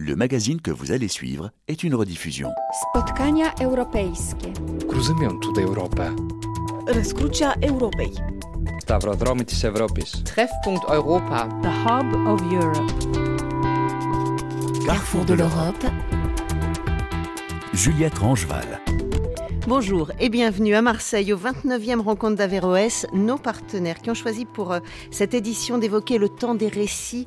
Le magazine que vous allez suivre est une rediffusion. Spotkania europejskie. Kruzamentu d'Europa. Răscrucea Europei. Stavrodromy της Ευρώπης. Treffpunkt Europa. The Hub of Europe. Carrefour de l'Europe. Juliette Rangeval. Bonjour et bienvenue à Marseille au 29e rencontre d'Averroès, nos partenaires qui ont choisi pour euh, cette édition d'évoquer le temps des récits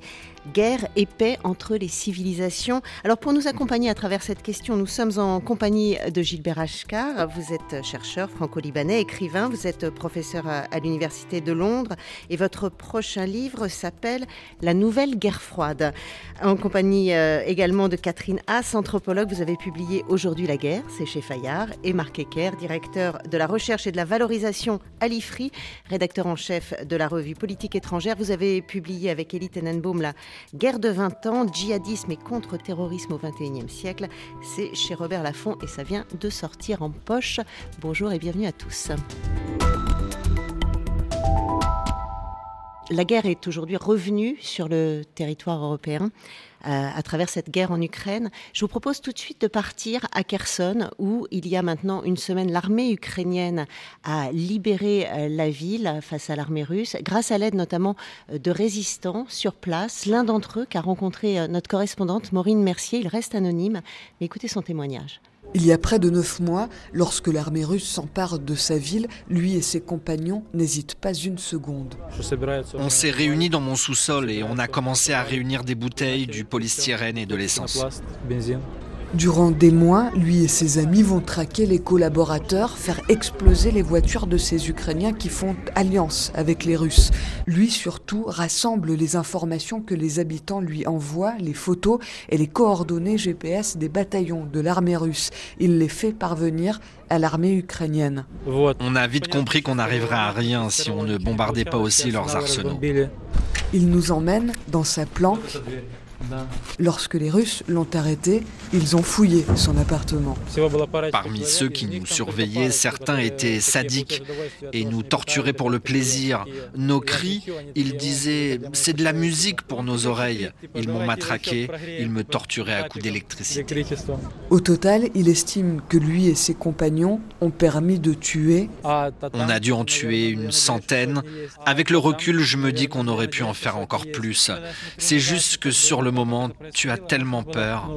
guerre et paix entre les civilisations. Alors pour nous accompagner à travers cette question, nous sommes en compagnie de Gilbert Ashkar. Vous êtes chercheur franco-libanais, écrivain, vous êtes professeur à l'Université de Londres et votre prochain livre s'appelle La nouvelle guerre froide. En compagnie euh, également de Catherine Haas, anthropologue, vous avez publié Aujourd'hui la guerre, c'est chez Fayard, et Marc Ecker, directeur de la recherche et de la valorisation à l'IFRI, rédacteur en chef de la revue Politique étrangère. Vous avez publié avec Elie Tenenbaum la Guerre de 20 ans, djihadisme et contre-terrorisme au XXIe siècle. C'est chez Robert Laffont et ça vient de sortir en poche. Bonjour et bienvenue à tous. La guerre est aujourd'hui revenue sur le territoire européen. Euh, à travers cette guerre en Ukraine. Je vous propose tout de suite de partir à Kherson, où il y a maintenant une semaine, l'armée ukrainienne a libéré euh, la ville face à l'armée russe, grâce à l'aide notamment euh, de résistants sur place. L'un d'entre eux qu'a rencontré notre correspondante Maureen Mercier, il reste anonyme, mais écoutez son témoignage. Il y a près de neuf mois, lorsque l'armée russe s'empare de sa ville, lui et ses compagnons n'hésitent pas une seconde. On s'est réunis dans mon sous-sol et on a commencé à réunir des bouteilles, du polystyrène et de l'essence. Durant des mois, lui et ses amis vont traquer les collaborateurs, faire exploser les voitures de ces Ukrainiens qui font alliance avec les Russes. Lui surtout rassemble les informations que les habitants lui envoient, les photos et les coordonnées GPS des bataillons de l'armée russe. Il les fait parvenir à l'armée ukrainienne. On a vite compris qu'on n'arriverait à rien si on ne bombardait pas aussi leurs arsenaux. Il nous emmène dans sa planque Lorsque les Russes l'ont arrêté, ils ont fouillé son appartement. Parmi ceux qui nous surveillaient, certains étaient sadiques et nous torturaient pour le plaisir. Nos cris, ils disaient c'est de la musique pour nos oreilles. Ils m'ont matraqué, ils me torturaient à coups d'électricité. Au total, il estime que lui et ses compagnons ont permis de tuer. On a dû en tuer une centaine. Avec le recul, je me dis qu'on aurait pu en faire encore plus. C'est juste que sur le moment, tu as tellement peur.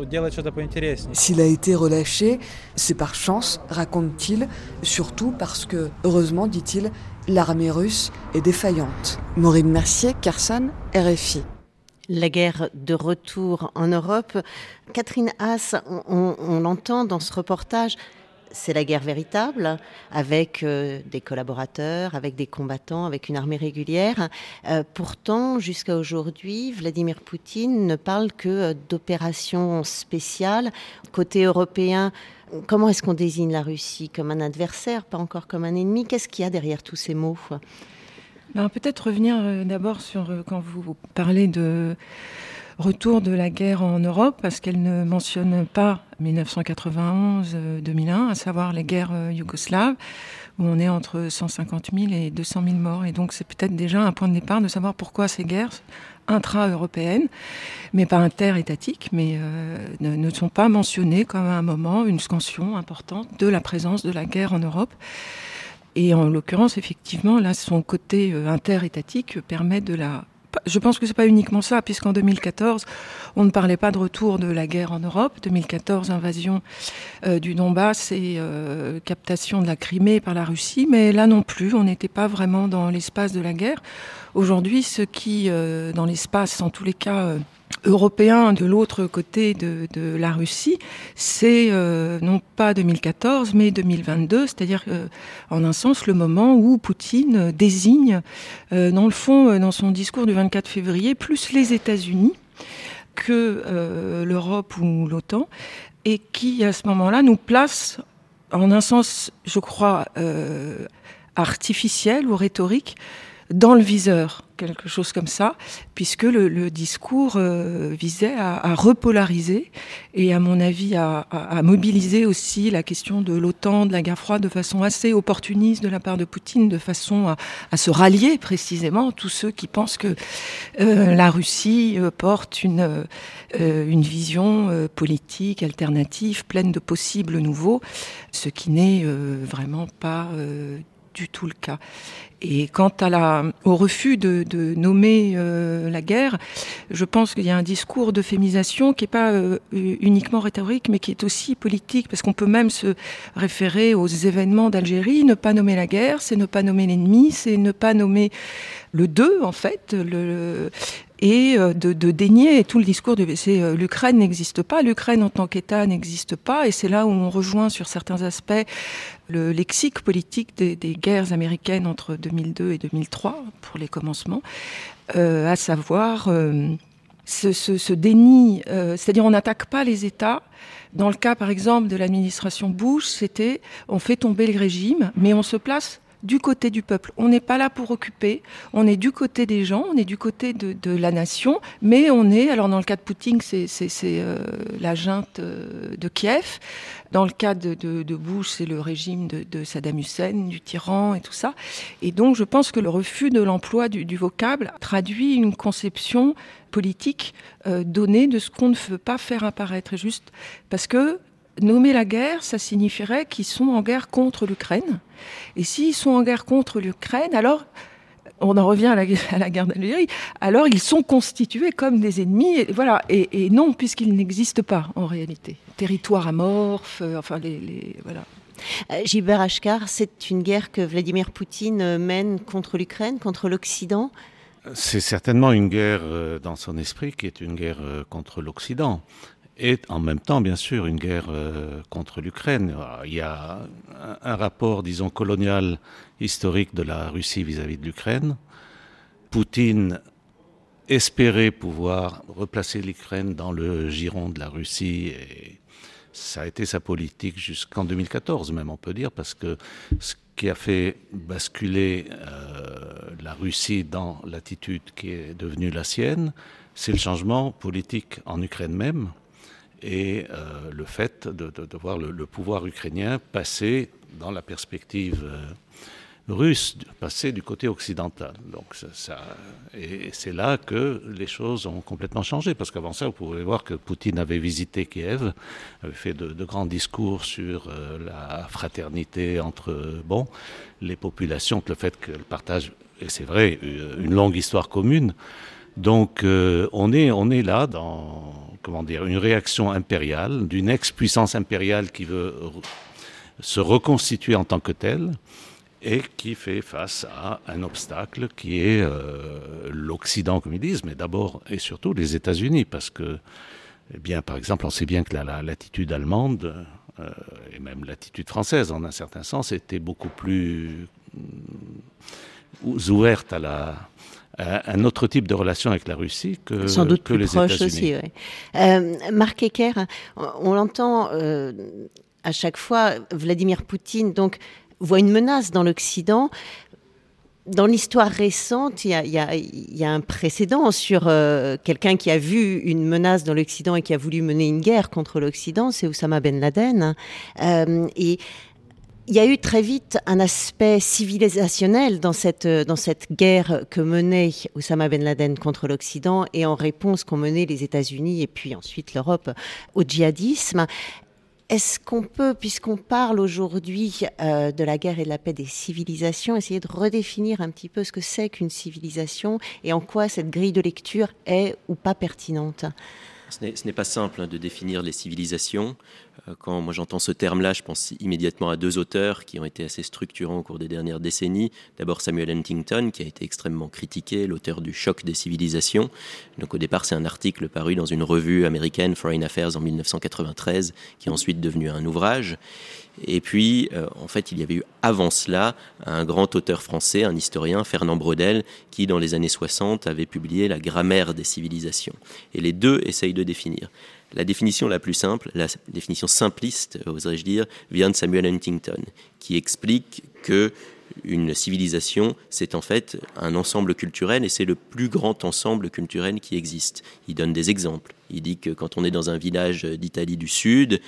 S'il a été relâché, c'est par chance, raconte-t-il, surtout parce que, heureusement, dit-il, l'armée russe est défaillante. Maureen Mercier, Carson, RFI. La guerre de retour en Europe. Catherine Haas, on, on l'entend dans ce reportage, c'est la guerre véritable, avec euh, des collaborateurs, avec des combattants, avec une armée régulière. Euh, pourtant, jusqu'à aujourd'hui, Vladimir Poutine ne parle que euh, d'opérations spéciales. Côté européen, comment est-ce qu'on désigne la Russie Comme un adversaire, pas encore comme un ennemi? Qu'est-ce qu'il y a derrière tous ces mots? Ben, Peut-être revenir d'abord sur quand vous parlez de retour de la guerre en Europe, parce qu'elle ne mentionne pas 1991-2001, à savoir les guerres euh, yougoslaves, où on est entre 150 000 et 200 000 morts. Et donc c'est peut-être déjà un point de départ de savoir pourquoi ces guerres intra-européennes, mais pas inter-étatiques, mais euh, ne, sont pas mentionnées comme à un moment une scansion importante de la présence de la guerre en Europe. Et en l'occurrence, effectivement, là, son côté euh, inter-étatique permet de la je pense que c'est pas uniquement ça, puisqu'en 2014, on ne parlait pas de retour de la guerre en Europe. 2014, invasion euh, du Donbass et euh, captation de la Crimée par la Russie, mais là non plus, on n'était pas vraiment dans l'espace de la guerre. Aujourd'hui, ce qui, euh, dans l'espace, en tous les cas, européen de l'autre côté de, la Russie, c'est euh, non pas 2014 mais 2022, c'est-à-dire euh, en un sens le moment où Poutine désigne, euh, dans le fond, dans son discours du 24 février, plus les États-Unis que l'Europe ou l'OTAN, et qui à ce moment-là nous place, en un sens, je crois, artificiel ou rhétorique, dans le viseur, quelque chose comme ça, puisque le, discours euh, visait à, repolariser et, à mon avis, à, mobiliser aussi la question de l'OTAN, de la guerre froide, de façon assez opportuniste de la part de Poutine, de façon à, se rallier précisément tous ceux qui pensent que euh, la Russie euh, porte une, une vision politique alternative, pleine de possibles nouveaux, ce qui n'est vraiment pas du tout le cas. Et quant à la, au refus de, nommer euh, la guerre, je pense qu'il y a un discours d'euphémisation qui n'est pas euh, uniquement rhétorique, mais qui est aussi politique, parce qu'on peut même se référer aux événements d'Algérie. Ne pas nommer la guerre, c'est ne pas nommer l'ennemi, c'est ne pas nommer le deux, en fait, le, et euh, de, de, dénier tout le discours de c'est l'Ukraine n'existe pas, l'Ukraine en tant qu'État n'existe pas, et c'est là où on rejoint sur certains aspects le lexique politique des, guerres américaines entre 2002 et 2003, pour les commencements, euh, à savoir euh, ce, déni, euh, c'est-à-dire on n'attaque pas les États. Dans le cas, par exemple, de l'administration Bush, c'était on fait tomber le régime, mais on se place du côté du peuple. On n'est pas là pour occuper, on est du côté des gens, on est du côté de, la nation, mais on est, alors dans le cas de Poutine, c'est euh, la junte euh, de Kiev, dans le cas de, Bush, c'est le régime de, Saddam Hussein, du tyran et tout ça. Et donc je pense que le refus de l'emploi du, vocable traduit une conception politique euh, donnée de ce qu'on ne veut pas faire apparaître. juste parce que nommer la guerre, ça signifierait qu'ils sont en guerre contre l'Ukraine. Et s'ils sont en guerre contre l'Ukraine, alors on en revient à la, guerre d'Algérie, alors ils sont constitués comme des ennemis, et, voilà, et, non, puisqu'ils n'existent pas en réalité. Territoire amorphe, euh, enfin les, voilà. Euh, Gilbert Ashkar, c'est une guerre que Vladimir Poutine euh, mène contre l'Ukraine, contre l'Occident? C'est certainement une guerre dans son esprit qui est une guerre contre l'Occident et en même temps, bien sûr, une guerre euh, contre l'Ukraine. Il y a un, rapport, disons, colonial historique de la Russie vis-à-vis de l'Ukraine. Poutine espérait pouvoir replacer l'Ukraine dans le giron de la Russie et ça a été sa politique jusqu'en 2014 même on peut dire parce que ce qui a fait basculer euh, la Russie dans l'attitude qui est devenue la sienne, c'est le changement politique en Ukraine même et euh, le fait de, voir le, pouvoir ukrainien passer dans la perspective euh, russe, passer du côté occidental. Donc ça, et c'est là que les choses ont complètement changé, parce qu'avant ça, vous pouvez voir que Poutine avait visité Kiev, avait fait de, grands discours sur euh, la fraternité entre bon les populations, le fait qu'elles partagent, et c'est vrai, une longue histoire commune. Donc on est on est là dans une réaction impériale, d'une ex-puissance impériale qui veut se reconstituer en tant que telle et qui fait face à un obstacle qui est euh, l'Occident, comme ils disent, mais d'abord et surtout les États-Unis, parce que, eh bien, par exemple, on sait bien que l'attitude allemande euh, et même l'attitude française, en un certain sens, était beaucoup plus mm, ouverte à la, un autre type de relation avec la Russie que, Sans doute que plus les proche aussi. Euh, Marc Ecker, on, l'entend euh, à chaque fois, Vladimir Poutine donc voit une menace dans l'Occident. Dans l'histoire récente, il y, a, un précédent sur euh, quelqu'un qui a vu une menace dans l'Occident et qui a voulu mener une guerre contre l'Occident, c'est Osama Ben Laden. et il y a eu très vite un aspect civilisationnel dans cette, dans cette guerre que menait Osama Ben Laden contre l'Occident et en réponse qu'ont mené les États-Unis et puis ensuite l'Europe au djihadisme. Est-ce qu'on peut, puisqu'on parle aujourd'hui euh, de la guerre et de la paix des civilisations, essayer de redéfinir un petit peu ce que c'est qu'une civilisation et en quoi cette grille de lecture est ou pas pertinente? Ce n'est pas simple hein, de définir les civilisations. Euh, quand moi j'entends ce terme-là, je pense immédiatement à deux auteurs qui ont été assez structurants au cours des dernières décennies. D'abord Samuel Huntington, qui a été extrêmement critiqué, l'auteur du choc des civilisations. Donc au départ, c'est un article paru dans une revue américaine, Foreign Affairs, en 1993, qui est ensuite devenu un ouvrage. Et puis, euh, en fait, il y avait eu avant cela un grand auteur français, un historien, Fernand Brodel, qui, dans les années 60, avait publié La grammaire des civilisations. Et les deux essayent de définir. La définition la plus simple, la définition simpliste, oserais-je dire, vient de Samuel Huntington, qui explique que une civilisation, c'est en fait un ensemble culturel et c'est le plus grand ensemble culturel qui existe. Il donne des exemples. Il dit que quand on est dans un village d'Italie du Sud,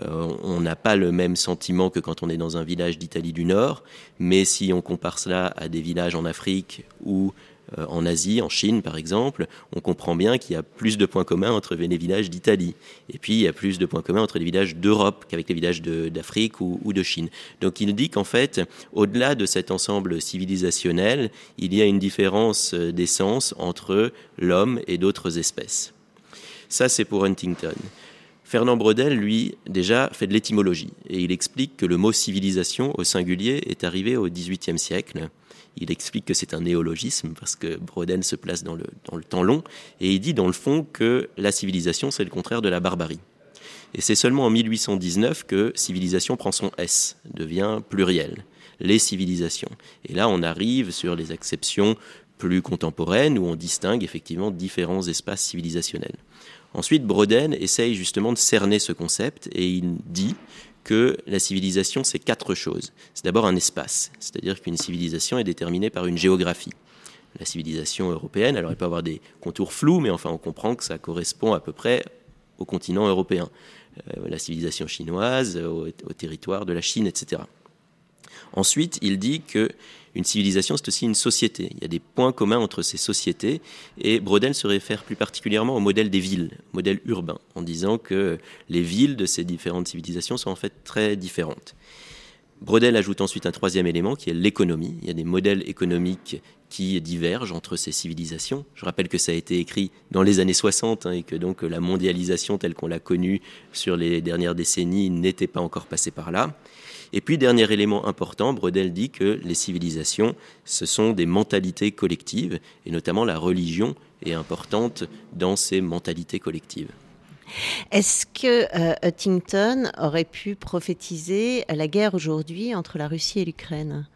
euh, on n'a pas le même sentiment que quand on est dans un village d'Italie du Nord, mais si on compare cela à des villages en Afrique ou euh, en Asie, en Chine par exemple, on comprend bien qu'il y a plus de points communs entre les villages d'Italie. Et puis il y a plus de points communs entre les villages d'Europe qu'avec les villages d'Afrique ou, de Chine. Donc il dit qu'en fait, au-delà de cet ensemble civilisationnel, il y a une différence euh, d'essence entre l'homme et d'autres espèces. Ça, c'est pour Huntington. Fernand Brodel, lui, déjà fait de l'étymologie et il explique que le mot civilisation au singulier est arrivé au XVIIIe siècle il explique que c'est un néologisme parce que Broden se place dans le, temps long et il dit dans le fond que la civilisation c'est le contraire de la barbarie. Et c'est seulement en 1819 que civilisation prend son S, devient pluriel, les civilisations. Et là on arrive sur les acceptions plus contemporaines où on distingue effectivement différents espaces civilisationnels. Ensuite, Broden essaye justement de cerner ce concept et il dit que la civilisation, c'est quatre choses. C'est d'abord un espace, c'est-à-dire qu'une civilisation est déterminée par une géographie. La civilisation européenne, alors elle peut avoir des contours flous, mais enfin on comprend que ça correspond à peu près au continent européen. Euh, la civilisation chinoise, au, au territoire de la Chine, etc. Ensuite, il dit que une civilisation, c'est aussi une société. Il y a des points communs entre ces sociétés. Et Brodel se réfère plus particulièrement au modèle des villes, modèle urbain, en disant que les villes de ces différentes civilisations sont en fait très différentes. Brodel ajoute ensuite un troisième élément qui est l'économie. Il y a des modèles économiques qui divergent entre ces civilisations. Je rappelle que ça a été écrit dans les années 60 hein, et que donc la mondialisation telle qu'on l'a connue sur les dernières décennies n'était pas encore passée par là. Et puis, dernier élément important, Brodel dit que les civilisations, ce sont des mentalités collectives, et notamment la religion est importante dans ces mentalités collectives. Est-ce que euh, Huntington aurait pu prophétiser la guerre aujourd'hui entre la Russie et l'Ukraine?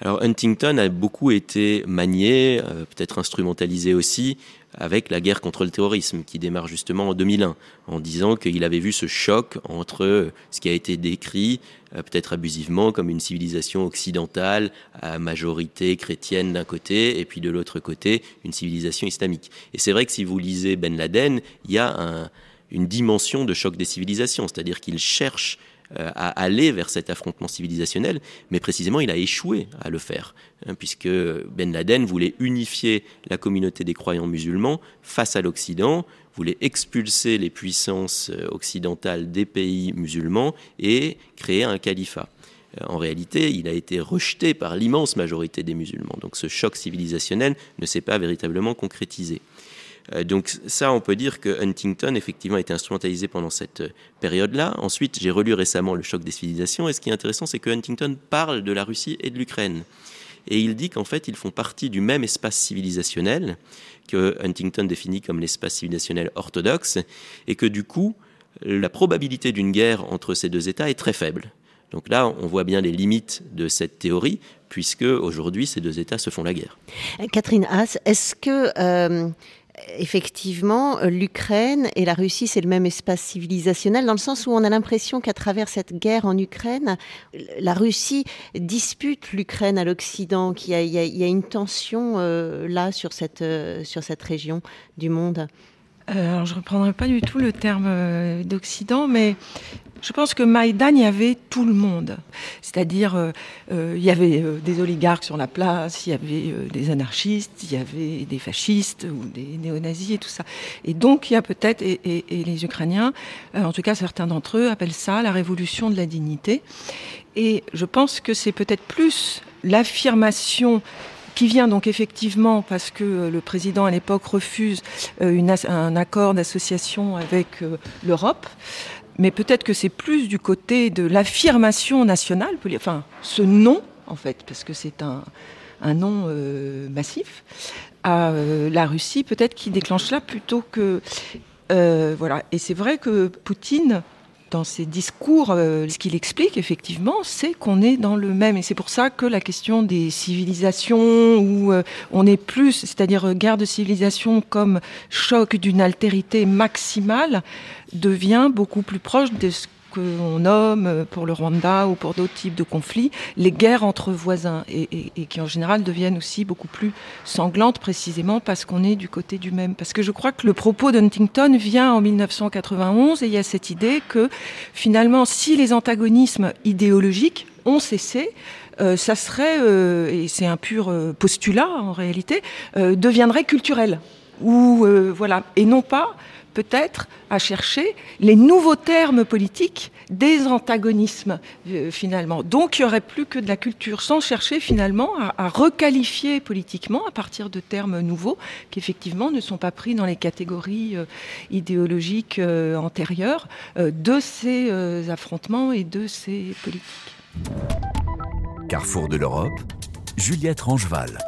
Alors Huntington a beaucoup été manié, euh, peut-être instrumentalisé aussi, avec la guerre contre le terrorisme qui démarre justement en 2001, en disant qu'il avait vu ce choc entre ce qui a été décrit, euh, peut-être abusivement, comme une civilisation occidentale à majorité chrétienne d'un côté, et puis de l'autre côté, une civilisation islamique. Et c'est vrai que si vous lisez Ben Laden, il y a une dimension de choc des civilisations, c'est-à-dire qu'il cherche euh, à aller vers cet affrontement civilisationnel, mais précisément il a échoué à le faire, hein, puisque Ben Laden voulait unifier la communauté des croyants musulmans face à l'Occident, voulait expulser les puissances euh, occidentales des pays musulmans et créer un califat. Euh, en réalité, il a été rejeté par l'immense majorité des musulmans. Donc ce choc civilisationnel ne s'est pas véritablement concrétisé. Euh, donc ça, on peut dire que Huntington, effectivement, a été instrumentalisé pendant cette euh, période-là. Ensuite, j'ai relu récemment Le choc des civilisations, et ce qui est intéressant, c'est que Huntington parle de la Russie et de l'Ukraine. Et il dit qu'en fait, ils font partie du même espace civilisationnel que Huntington définit comme l'espace civilisationnel orthodoxe, et que du coup, la probabilité d'une guerre entre ces deux États est très faible. Donc là, on voit bien les limites de cette théorie, puisque aujourd'hui, ces deux États se font la guerre. Catherine Haas, est-ce que euh, effectivement, euh, l'Ukraine et la Russie, c'est le même espace civilisationnel, dans le sens où on a l'impression qu'à travers cette guerre en Ukraine, la Russie dispute l'Ukraine à l'Occident, qu'il y, a une tension euh, là sur cette, euh, sur cette région du monde. alors, je ne reprendrai pas du tout le terme d'Occident, mais je pense que Maïdan, il y avait tout le monde. C'est-à-dire, euh, euh, il y avait euh, des oligarques sur la place, il y avait des anarchistes, il y avait des fascistes ou des néo-nazis et tout ça. Et donc, il y a peut-être, et, les Ukrainiens, en tout cas certains d'entre eux, appellent ça la révolution de la dignité. Et je pense que c'est peut-être plus l'affirmation qui vient donc effectivement parce que le président à l'époque refuse un accord d'association avec l'Europe mais peut-être que c'est plus du côté de l'affirmation nationale, enfin ce nom en fait, parce que c'est un, un nom euh, massif, à euh, la Russie, peut-être qui déclenche là plutôt que... Euh, voilà, et c'est vrai que Poutine dans ses discours, ce qu'il explique effectivement, c'est qu'on est dans le même. Et c'est pour ça que la question des civilisations, où on est plus, c'est-à-dire guerre de civilisation comme choc d'une altérité maximale, devient beaucoup plus proche de ce qu'on nomme pour le Rwanda ou pour d'autres types de conflits, les guerres entre voisins, et, qui en général deviennent aussi beaucoup plus sanglantes précisément parce qu'on est du côté du même. Parce que je crois que le propos d'Huntington vient en 1991 et il y a cette idée que finalement, si les antagonismes idéologiques ont cessé, euh, ça serait, euh, et c'est un pur euh, postulat en réalité, deviendrait culturel. Ou voilà, et non pas peut-être à chercher les nouveaux termes politiques des antagonismes finalement. Donc il n'y aurait plus que de la culture sans chercher finalement à, requalifier politiquement à partir de termes nouveaux qui effectivement ne sont pas pris dans les catégories idéologiques antérieures de ces affrontements et de ces politiques. Carrefour de l'Europe, Juliette Rangeval.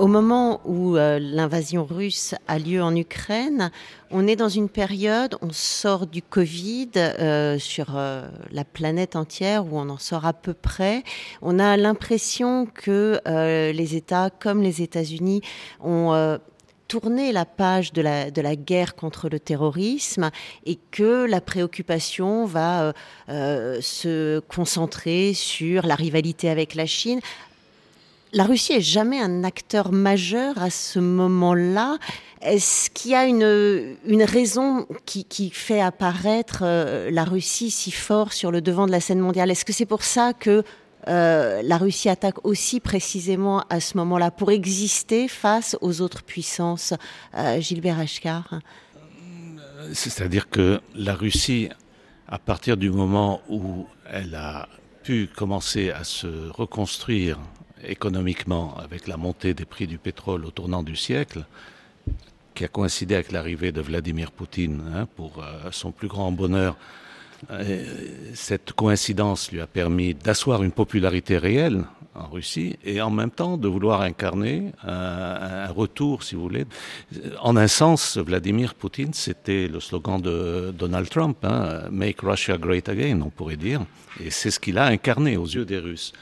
Au moment où euh, l'invasion russe a lieu en Ukraine, on est dans une période, on sort du Covid euh, sur euh, la planète entière, où on en sort à peu près. On a l'impression que les États, comme les États-Unis, ont tourner la page de la, guerre contre le terrorisme et que la préoccupation va se concentrer sur la rivalité avec la Chine. La Russie est jamais un acteur majeur à ce moment-là. Est-ce qu'il y a une, raison qui, fait apparaître euh, la Russie si fort sur le devant de la scène mondiale? Est-ce que c'est pour ça que euh, la Russie attaque aussi précisément à ce moment-là pour exister face aux autres puissances. Euh, Gilbert Achkar C'est-à-dire que la Russie, à partir du moment où elle a pu commencer à se reconstruire économiquement avec la montée des prix du pétrole au tournant du siècle, qui a coïncidé avec l'arrivée de Vladimir Poutine, hein, pour euh, son plus grand bonheur, euh, cette coïncidence lui a permis d'asseoir une popularité réelle en Russie et en même temps de vouloir incarner un, retour, si vous voulez. En un sens, Vladimir Poutine, c'était le slogan de Donald Trump, hein, Make Russia Great Again, on pourrait dire. Et c'est ce qu'il a incarné aux yeux des Russes.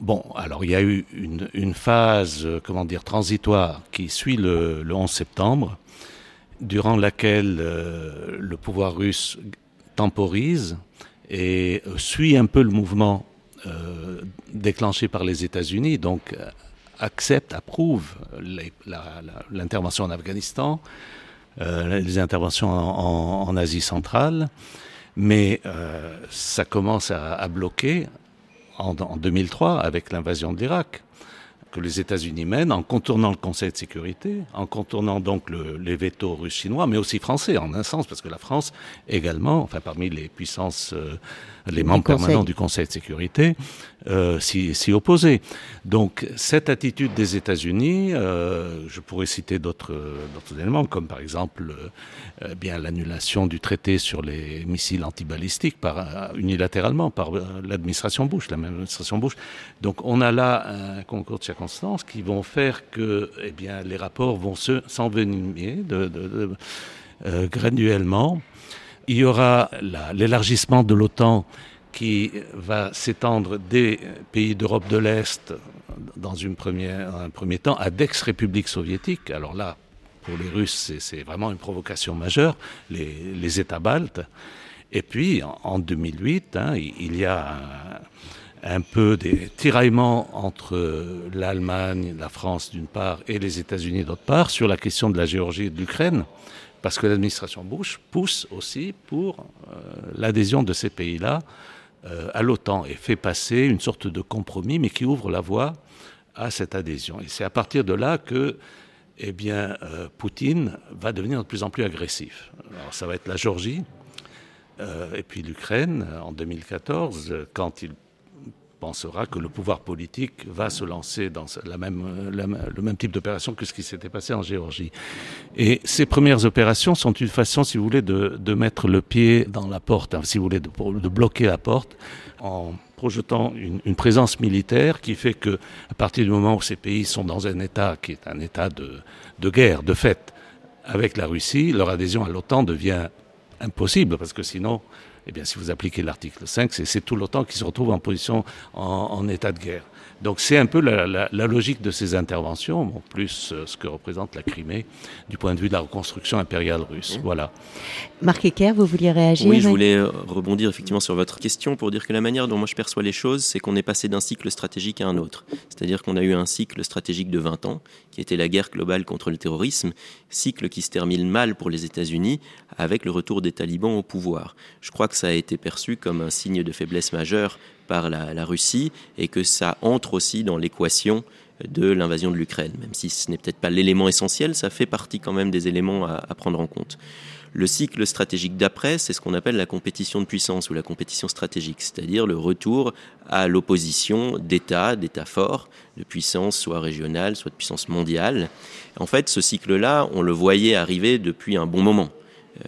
Bon, alors il y a eu une, phase, comment dire, transitoire qui suit le, 11 septembre, durant laquelle euh, le pouvoir russe temporise et euh, suit un peu le mouvement euh, déclenché par les États-Unis, donc euh, accepte, approuve l'intervention en Afghanistan, les interventions en, Asie centrale, mais ça commence à, bloquer en, en 2003 avec l'invasion de l'Irak que les États-Unis mènent en contournant le Conseil de sécurité, en contournant donc le, les veto russes chinois, mais aussi français en un sens, parce que la France également, enfin parmi les puissances, euh, les membres permanents du Conseil de sécurité, euh, s'y opposer. Donc cette attitude des États-Unis, euh, je pourrais citer d'autres éléments, comme par exemple euh, bien l'annulation du traité sur les missiles antibalistiques par, euh, unilatéralement par euh, l'administration Bush, la même administration Bush. Donc on a là un concours de circonstances qui vont faire que eh bien, les rapports vont s'envenimer de, de, de, graduellement. Il y aura l'élargissement de l'OTAN qui va s'étendre des pays d'Europe de l'Est dans une première, un premier temps à d'ex-républiques soviétiques. Alors là, pour les Russes, c'est vraiment une provocation majeure, les, États baltes. Et puis, en, 2008, hein, il y a un, peu des tiraillements entre l'Allemagne, la France d'une part, et les États-Unis d'autre part, sur la question de la Géorgie et de l'Ukraine, parce que l'administration Bush pousse aussi pour euh, l'adhésion de ces pays-là euh, à l'OTAN et fait passer une sorte de compromis, mais qui ouvre la voie à cette adhésion. Et c'est à partir de là que eh bien, euh, Poutine va devenir de plus en plus agressif. Alors, ça va être la Géorgie, et puis l'Ukraine en 2014, quand il pensera que le pouvoir politique va se lancer dans le même type d'opération que ce qui s'était passé en Géorgie. Et ces premières opérations sont une façon, si vous voulez, de, mettre le pied dans la porte, hein, si vous voulez, de, bloquer la porte en projetant une, présence militaire qui fait que, à partir du moment où ces pays sont dans un état qui est un état de guerre, de fait, avec la Russie, leur adhésion à l'OTAN devient impossible parce que sinon, eh bien, si vous appliquez l'article 5, c'est tout l'OTAN qui se retrouve en position en, en, état de guerre. Donc c'est un peu la, logique de ces interventions, plus euh, ce que représente la Crimée du point de vue de la reconstruction impériale russe. Mmh. Voilà. Marc Ecker, vous vouliez réagir Oui, je voulais euh, rebondir effectivement sur votre question pour dire que la manière dont moi je perçois les choses, c'est qu'on est passé d'un cycle stratégique à un autre. C'est-à-dire qu'on a eu un cycle stratégique de 20 ans, qui était la guerre globale contre le terrorisme, cycle qui se termine mal pour les États-Unis avec le retour des talibans au pouvoir. Je crois que ça a été perçu comme un signe de faiblesse majeure par la, Russie et que ça entre aussi dans l'équation de l'invasion de l'Ukraine. Même si ce n'est peut-être pas l'élément essentiel, ça fait partie quand même des éléments à, à prendre en compte. Le cycle stratégique d'après, c'est ce qu'on appelle la compétition de puissance ou la compétition stratégique, c'est-à-dire le retour à l'opposition d'États, d'États forts, de puissance soit régionale, soit de puissance mondiale. En fait, ce cycle-là, on le voyait arriver depuis un bon moment.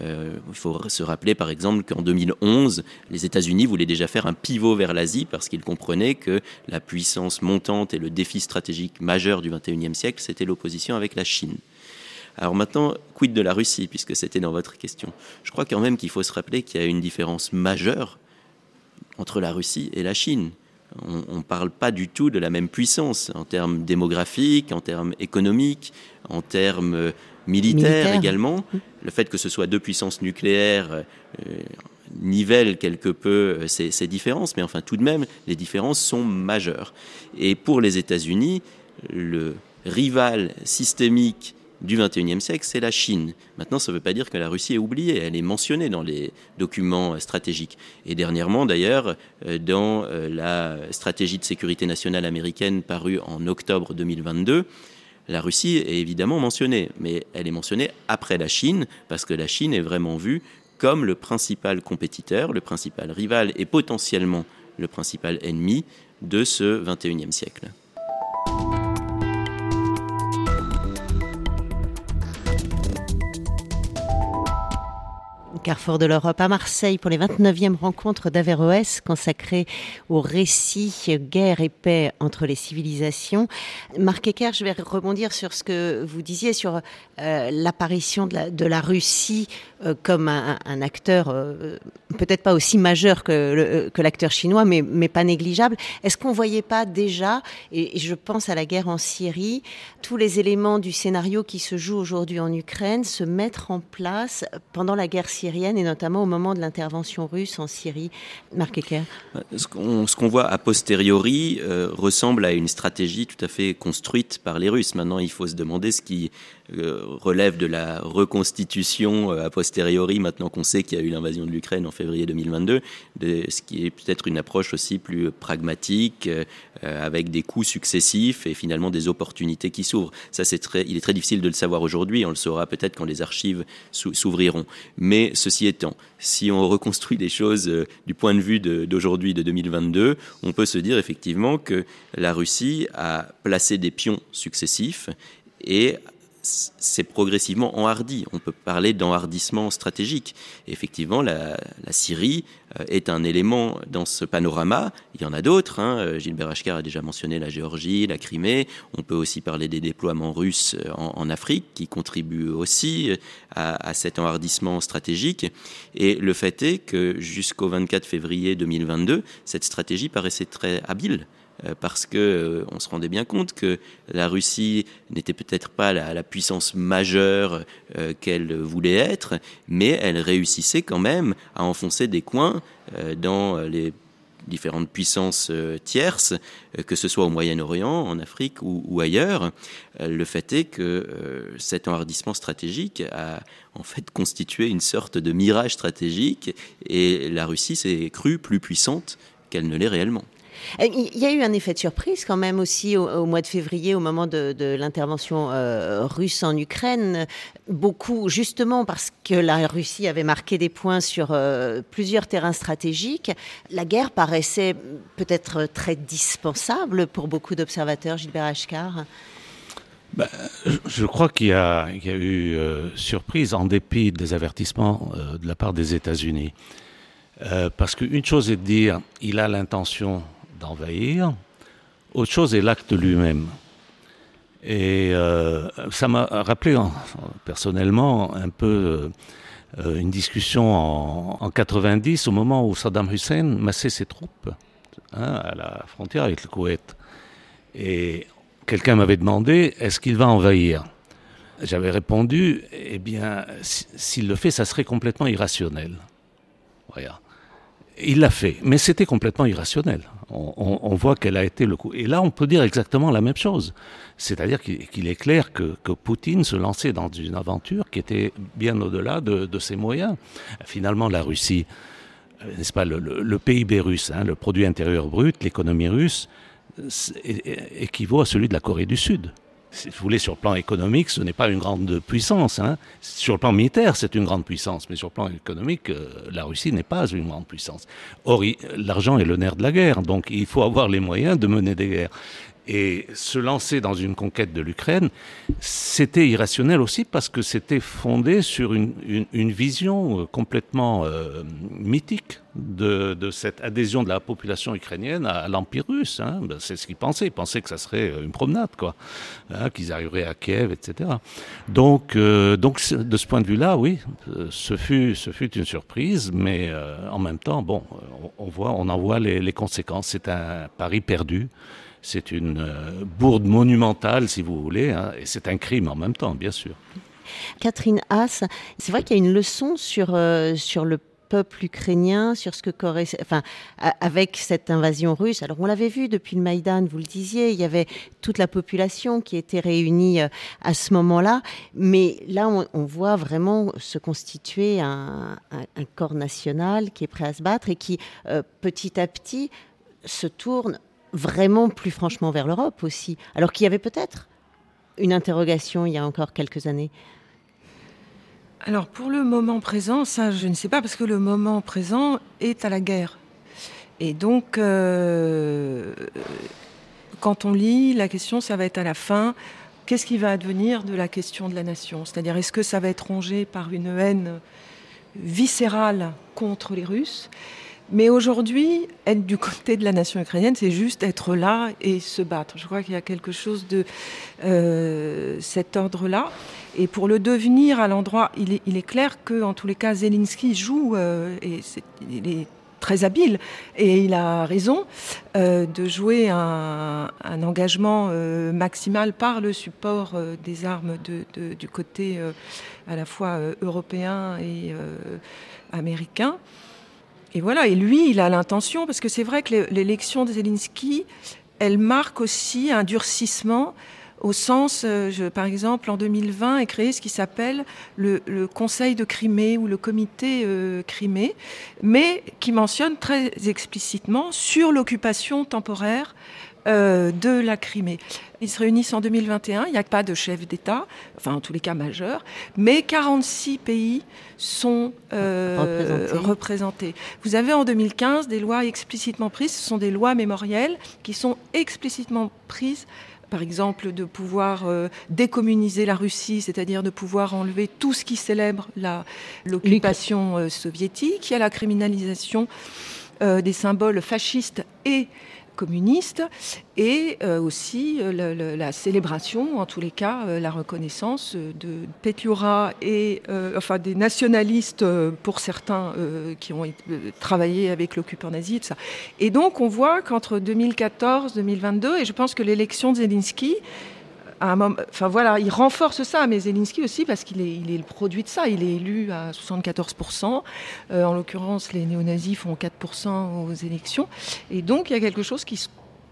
Euh, il faut se rappeler par exemple qu'en 2011, les États-Unis voulaient déjà faire un pivot vers l'Asie parce qu'ils comprenaient que la puissance montante et le défi stratégique majeur du XXIe siècle, c'était l'opposition avec la Chine. Alors maintenant, quid de la Russie, puisque c'était dans votre question? Je crois quand même qu'il faut se rappeler qu'il y a une différence majeure entre la Russie et la Chine. On ne parle pas du tout de la même puissance en termes démographiques, en termes économiques, en termes militaire, également. Mmh. Le fait que ce soit deux puissances nucléaires euh, nivelle quelque peu euh, ces, différences, mais enfin tout de même, les différences sont majeures. Et pour les États-Unis, le rival systémique du XXIe siècle, c'est la Chine. Maintenant, ça ne veut pas dire que la Russie est oubliée, elle est mentionnée dans les documents stratégiques. Et dernièrement, d'ailleurs, euh, dans la stratégie de sécurité nationale américaine parue en octobre 2022, la Russie est évidemment mentionnée, mais elle est mentionnée après la Chine, parce que la Chine est vraiment vue comme le principal compétiteur, le principal rival et potentiellement le principal ennemi de ce 21e siècle. Carrefour de l'Europe à Marseille pour les 29e rencontres d'Averroès consacrées au récit guerre et paix entre les civilisations. Marc Ecker, je vais rebondir sur ce que vous disiez sur euh, l'apparition de, la, Russie euh, comme un, acteur euh, peut-être pas aussi majeur que, l'acteur chinois, mais, pas négligeable. Est-ce qu'on ne voyait pas déjà, et, je pense à la guerre en Syrie, tous les éléments du scénario qui se joue aujourd'hui en Ukraine se mettre en place pendant la guerre syrienne? Et notamment au moment de l'intervention russe en Syrie. Marc Ecker. Ce qu'on voit a posteriori euh, ressemble à une stratégie tout à fait construite par les Russes. Maintenant, il faut se demander ce qui euh, relève de la reconstitution euh, a posteriori, maintenant qu'on sait qu'il y a eu l'invasion de l'Ukraine en février 2022, de ce qui est peut-être une approche aussi plus pragmatique, euh, avec des coûts successifs et finalement des opportunités qui s'ouvrent. Ça, c'est très, il est très difficile de le savoir aujourd'hui, on le saura peut-être quand les archives s'ouvriront. Mais ceci étant, si on reconstruit les choses du point de vue d'aujourd'hui, de 2022, on peut se dire effectivement que la Russie a placé des pions successifs et c'est progressivement enhardi. On peut parler d'enhardissement stratégique. effectivement, la, Syrie euh, est un élément dans ce panorama. Il y en a d'autres. Hein. Euh, Gilbert Achkar a déjà mentionné la Géorgie, la Crimée. On peut aussi parler des déploiements russes euh, en, Afrique qui contribuent aussi à, à, cet enhardissement stratégique. Et le fait est que jusqu'au 24 février 2022, cette stratégie paraissait très habile. Euh, parce que euh, on se rendait bien compte que la Russie n'était peut-être pas la, puissance majeure euh, qu'elle voulait être, mais elle réussissait quand même à enfoncer des coins dans les différentes puissances tierces, que ce soit au Moyen-Orient, en Afrique ou, ailleurs. le fait est que cet enhardissement stratégique a en fait constitué une sorte de mirage stratégique et la Russie s'est crue plus puissante qu'elle ne l'est réellement. Euh, il y a eu un effet de surprise quand même aussi au, mois de février, au moment de, l'intervention euh, russe en Ukraine. Beaucoup, justement parce que la Russie avait marqué des points sur euh, plusieurs terrains stratégiques, la guerre paraissait peut-être très dispensable pour beaucoup d'observateurs, Gilbert Ashkar. Ben, je crois qu'il y, a eu surprise en dépit des avertissements de la part des États-Unis. parce qu'une chose est de dire, il a l'intention d'envahir. Autre chose est l'acte lui-même. Et euh, ça m'a rappelé personnellement un peu euh, une discussion en, en, 90 au moment où Saddam Hussein massait ses troupes hein, à la frontière avec le Koweït. Et quelqu'un m'avait demandé, est-ce qu'il va envahir? J'avais répondu, eh bien, s'il le fait, ça serait complètement irrationnel. Voilà. Il l'a fait, mais c'était complètement irrationnel. On, voit quel a été le coup. Et là, on peut dire exactement la même chose. C'est-à-dire qu'il est clair que, Poutine se lançait dans une aventure qui était bien au-delà de, ses moyens. Finalement, la Russie, euh, n'est-ce pas, le, PIB russe, hein, le produit intérieur brut, l'économie russe, équivaut à celui de la Corée du Sud si vous voulez, sur le plan économique, ce n'est pas une grande puissance. Hein. Sur le plan militaire, c'est une grande puissance, mais sur le plan économique, euh, la Russie n'est pas une grande puissance. Or, l'argent est le nerf de la guerre, donc il faut avoir les moyens de mener des guerres. Et se lancer dans une conquête de l'Ukraine, c'était irrationnel aussi parce que c'était fondé sur une, vision euh, complètement euh, mythique de, cette adhésion de la population ukrainienne à, l'Empire russe. Hein. Ben, c'est ce qu'ils pensaient. Ils pensaient que ça serait une promenade, quoi, hein, qu'ils arriveraient à Kiev, etc. Donc, euh, donc de ce point de vue-là, oui, ce fut, une surprise, mais en même temps, bon, on, voit, on en voit les conséquences. C'est un pari perdu. C'est une euh, bourde monumentale, si vous voulez, hein, et c'est un crime en même temps, bien sûr. Catherine Haas, c'est vrai qu'il y a une leçon sur, euh, sur le peuple ukrainien, sur ce que enfin, avec cette invasion russe. Alors on l'avait vu depuis le Maïdan, vous le disiez, il y avait toute la population qui était réunie euh, à ce moment-là, mais là on, voit vraiment se constituer un, corps national qui est prêt à se battre et qui petit à petit se tourne vraiment plus franchement vers l'Europe aussi, alors qu'il y avait peut-être une interrogation il y a encore quelques années. Alors pour le moment présent, ça je ne sais pas, parce que le moment présent est à la guerre. Et donc, euh, quand on lit, la question, ça va être à la fin, qu'est-ce qui va advenir de la question de la nation? C'est-à-dire, est-ce que ça va être rongé par une haine viscérale contre les Russes? Mais aujourd'hui, être du côté de la nation ukrainienne, c'est juste être là et se battre. Je crois qu'il y a quelque chose de euh, cet ordre-là. Et pour le devenir à l'endroit, il est, clair que, en tous les cas, Zelensky joue euh, et il est très habile et il a raison euh, de jouer un, engagement maximal par le support des armes du côté à la fois européen et américain. Et voilà, et lui, il a l'intention, parce que c'est vrai que l'élection de Zelensky, elle marque aussi un durcissement au sens, euh, par exemple, en 2020 est créé ce qui s'appelle le, Conseil de Crimée ou le Comité euh, Crimée, mais qui mentionne très explicitement sur l'occupation temporaire euh, de la Crimée. Ils se réunissent en 2021, il n'y a pas de chef d'État, enfin en tous les cas majeur, mais 46 pays sont euh, représentés. Vous avez en 2015 des lois explicitement prises, ce sont des lois mémorielles qui sont explicitement prises par exemple, de pouvoir euh, décommuniser la Russie, c'est-à-dire de pouvoir enlever tout ce qui célèbre l'occupation soviétique. Il y a la criminalisation des symboles fascistes et communiste et euh, aussi euh, la célébration, en tous les cas, euh, la reconnaissance de Petliura et enfin des nationalistes pour certains qui ont travaillé avec l'occupant nazi, ça. Et donc on voit qu'entre 2014 2022, et je pense que l'élection de Zelensky enfin voilà, il renforce ça, mais Zelensky aussi parce qu'il est, il est le produit de ça. Il est élu à 74%. Euh, en l'occurrence, les néo-nazis font 4% aux élections. Et donc, il y a quelque chose qui se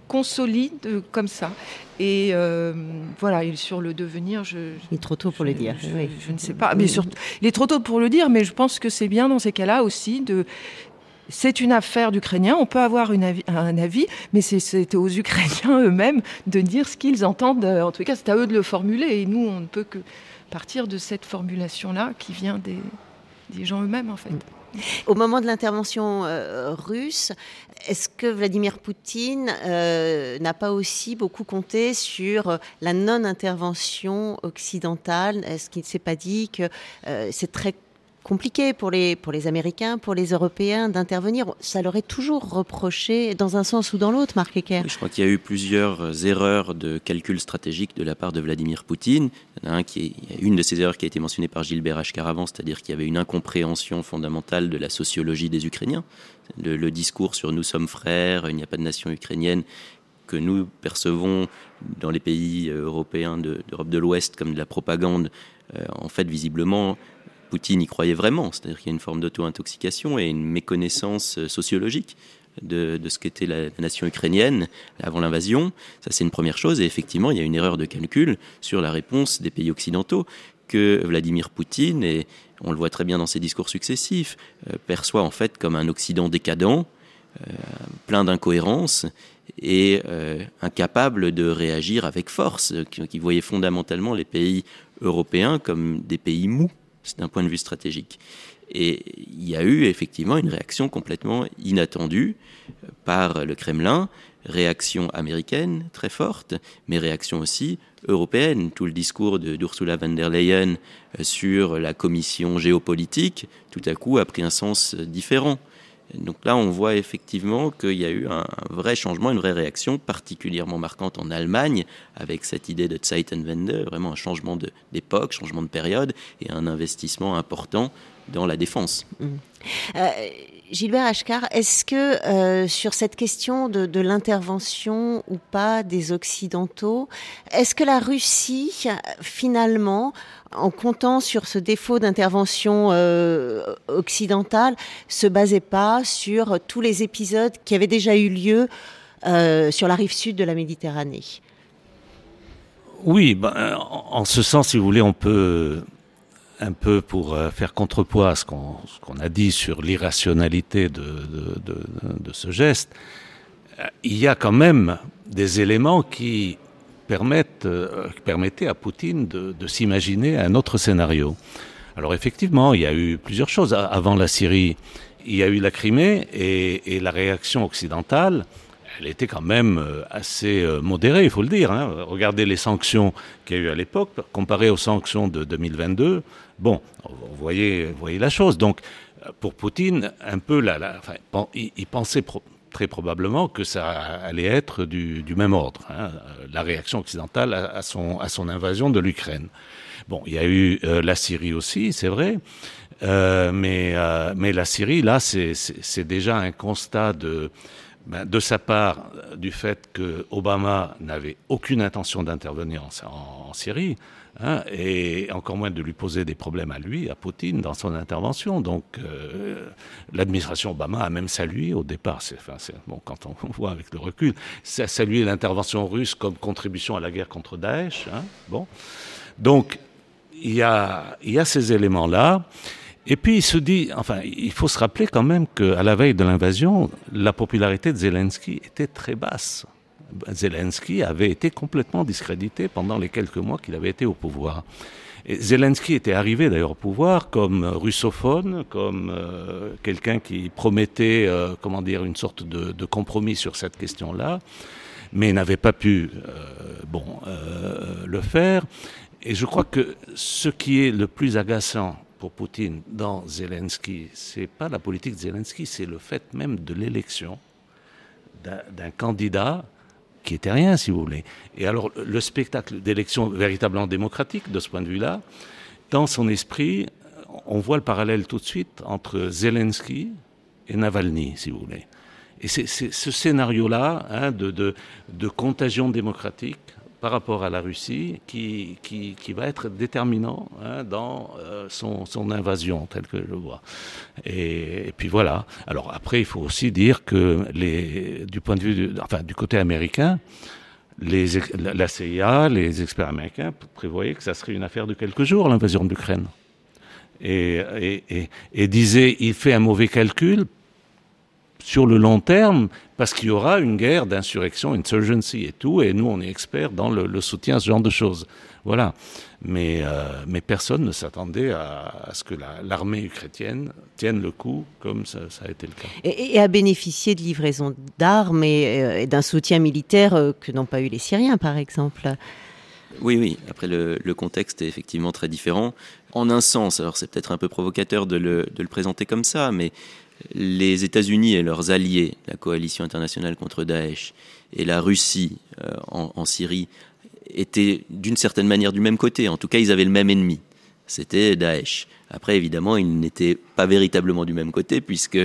consolide comme ça. Et euh, voilà, sur le devenir, je, il est trop tôt pour le dire. Je, je, ne sais pas, mais surtout, il est trop tôt pour le dire, mais je pense que c'est bien dans ces cas-là aussi de c'est une affaire d'Ukrainiens, on peut avoir un avis, mais c'est aux Ukrainiens eux-mêmes de dire ce qu'ils entendent. En tout cas, c'est à eux de le formuler, et nous, on ne peut que partir de cette formulation-là qui vient des, gens eux-mêmes, en fait. Au moment de l'intervention euh, russe, est-ce que Vladimir Poutine euh, n'a pas aussi beaucoup compté sur la non-intervention occidentale? Est-ce qu'il ne s'est pas dit que euh, c'est très compliqué pour les, pour les Américains, pour les Européens d'intervenir. Ça leur est toujours reproché dans un sens ou dans l'autre, Marc Ecker. je crois qu'il y a eu plusieurs erreurs de calcul stratégique de la part de Vladimir Poutine. Un qui est, une de ces erreurs qui a été mentionnée par Gilbert Ashkaravan, c'est-à-dire qu'il y avait une incompréhension fondamentale de la sociologie des Ukrainiens. Le, le discours sur nous sommes frères, il n'y a pas de nation ukrainienne que nous percevons dans les pays européens d'Europe de, l'Ouest comme de la propagande, en fait, visiblement, Poutine y croyait vraiment. C'est-à-dire qu'il y a une forme d'auto-intoxication et une méconnaissance sociologique de, ce qu'était la, nation ukrainienne avant l'invasion. Ça, c'est une première chose. Et effectivement, il y a une erreur de calcul sur la réponse des pays occidentaux que Vladimir Poutine, et on le voit très bien dans ses discours successifs, euh, perçoit en fait comme un Occident décadent, euh, plein d'incohérences et euh, incapable de réagir avec force, qui, qui, voyait fondamentalement les pays européens comme des pays mous d'un point de vue stratégique. Et il y a eu effectivement une réaction complètement inattendue par le Kremlin, réaction américaine très forte, mais réaction aussi européenne. Tout le discours d'Ursula von der Leyen euh, sur la commission géopolitique, tout à coup, a pris un sens différent. Donc là, on voit effectivement qu'il y a eu un, vrai changement, une vraie réaction particulièrement marquante en Allemagne, avec cette idée de Zeitenwende, vraiment un changement d'époque, changement de période, et un investissement important dans la défense. Mmh. Euh, Gilbert Ashkar, est-ce que euh, sur cette question de, l'intervention ou pas des Occidentaux, est-ce que la Russie, finalement, en comptant sur ce défaut d'intervention euh, occidentale, se basait pas sur tous les épisodes qui avaient déjà eu lieu sur la rive sud de la Méditerranée. Oui, ben, en ce sens, si vous voulez, on peut un peu pour euh, faire contrepoids à ce qu'on a dit sur l'irrationalité de, ce geste, euh, il y a quand même des éléments qui permettent, euh, permettaient à Poutine de, s'imaginer un autre scénario. Alors effectivement, il y a eu plusieurs choses. Avant la Syrie, il y a eu la Crimée et la réaction occidentale elle était quand même euh, assez euh, modérée, il faut le dire. Hein. Regardez les sanctions qu'il y a eu à l'époque, comparées aux sanctions de 2022. Bon, vous voyez, la chose. Donc, pour Poutine, un peu, il, pensait très probablement que ça allait être du, même ordre, hein, la réaction occidentale à, son, à son invasion de l'Ukraine. Bon, il y a eu la Syrie aussi, c'est vrai. mais, mais la Syrie, là, c'est déjà un constat de, ben, de sa part, du fait que Obama n'avait aucune intention d'intervenir en, Syrie, hein, et encore moins de lui poser des problèmes à lui, à Poutine, dans son intervention. Donc, euh, l'administration Obama a même salué au départ, enfin, bon, quand on voit avec le recul, salué l'intervention russe comme contribution à la guerre contre Daesh. Hein, bon. Donc, il y a, il y a ces éléments-là. Et puis il se dit, enfin, il faut se rappeler quand même qu'à la veille de l'invasion, la popularité de Zelensky était très basse. Zelensky avait été complètement discrédité pendant les quelques mois qu'il avait été au pouvoir. Zelensky était arrivé d'ailleurs au pouvoir comme russophone, comme euh, quelqu'un qui promettait, euh, comment dire, une sorte de, de compromis sur cette question-là, mais n'avait pas pu, euh, bon, le faire. Et je crois que ce qui est le plus agaçant pour Poutine dans Zelensky, c'est pas la politique de Zelensky, c'est le fait même de l'élection d'un candidat qui était rien, si vous voulez. Et alors, le spectacle d'élection véritablement démocratique, de ce point de vue-là, dans son esprit, on voit le parallèle tout de suite entre Zelensky et Navalny, si vous voulez. Et c'est ce scénario-là hein, de, de, de, contagion démocratique par rapport à la Russie qui, qui, qui va être déterminant hein, dans euh, son, son, invasion, telle que je le vois. Et, puis voilà. Alors après, il faut aussi dire que les, du point de vue, du, enfin du côté américain, les, la CIA, les experts américains prévoyaient que ça serait une affaire de quelques jours, l'invasion de l'Ukraine. Et, et, et, et disait, il fait un mauvais calcul sur le long terme, parce qu'il y aura une guerre d'insurrection, insurgency et tout, et nous, on est experts dans le, soutien à ce genre de choses. Voilà. Mais, euh, mais personne ne s'attendait à, ce que l'armée ukrainienne tienne le coup, comme ça, a été le cas. Et, à bénéficier de livraisons d'armes et, euh, d'un soutien militaire euh, que n'ont pas eu les Syriens, par exemple. Oui, oui. Après, le, contexte est effectivement très différent. En un sens, alors c'est peut-être un peu provocateur de le, de le présenter comme ça, mais les États-Unis et leurs alliés, la coalition internationale contre Daesh, et la Russie euh, en, Syrie, étaient d'une certaine manière du même côté. En tout cas, ils avaient le même ennemi. C'était Daesh. Après, évidemment, ils n'étaient pas véritablement du même côté, puisque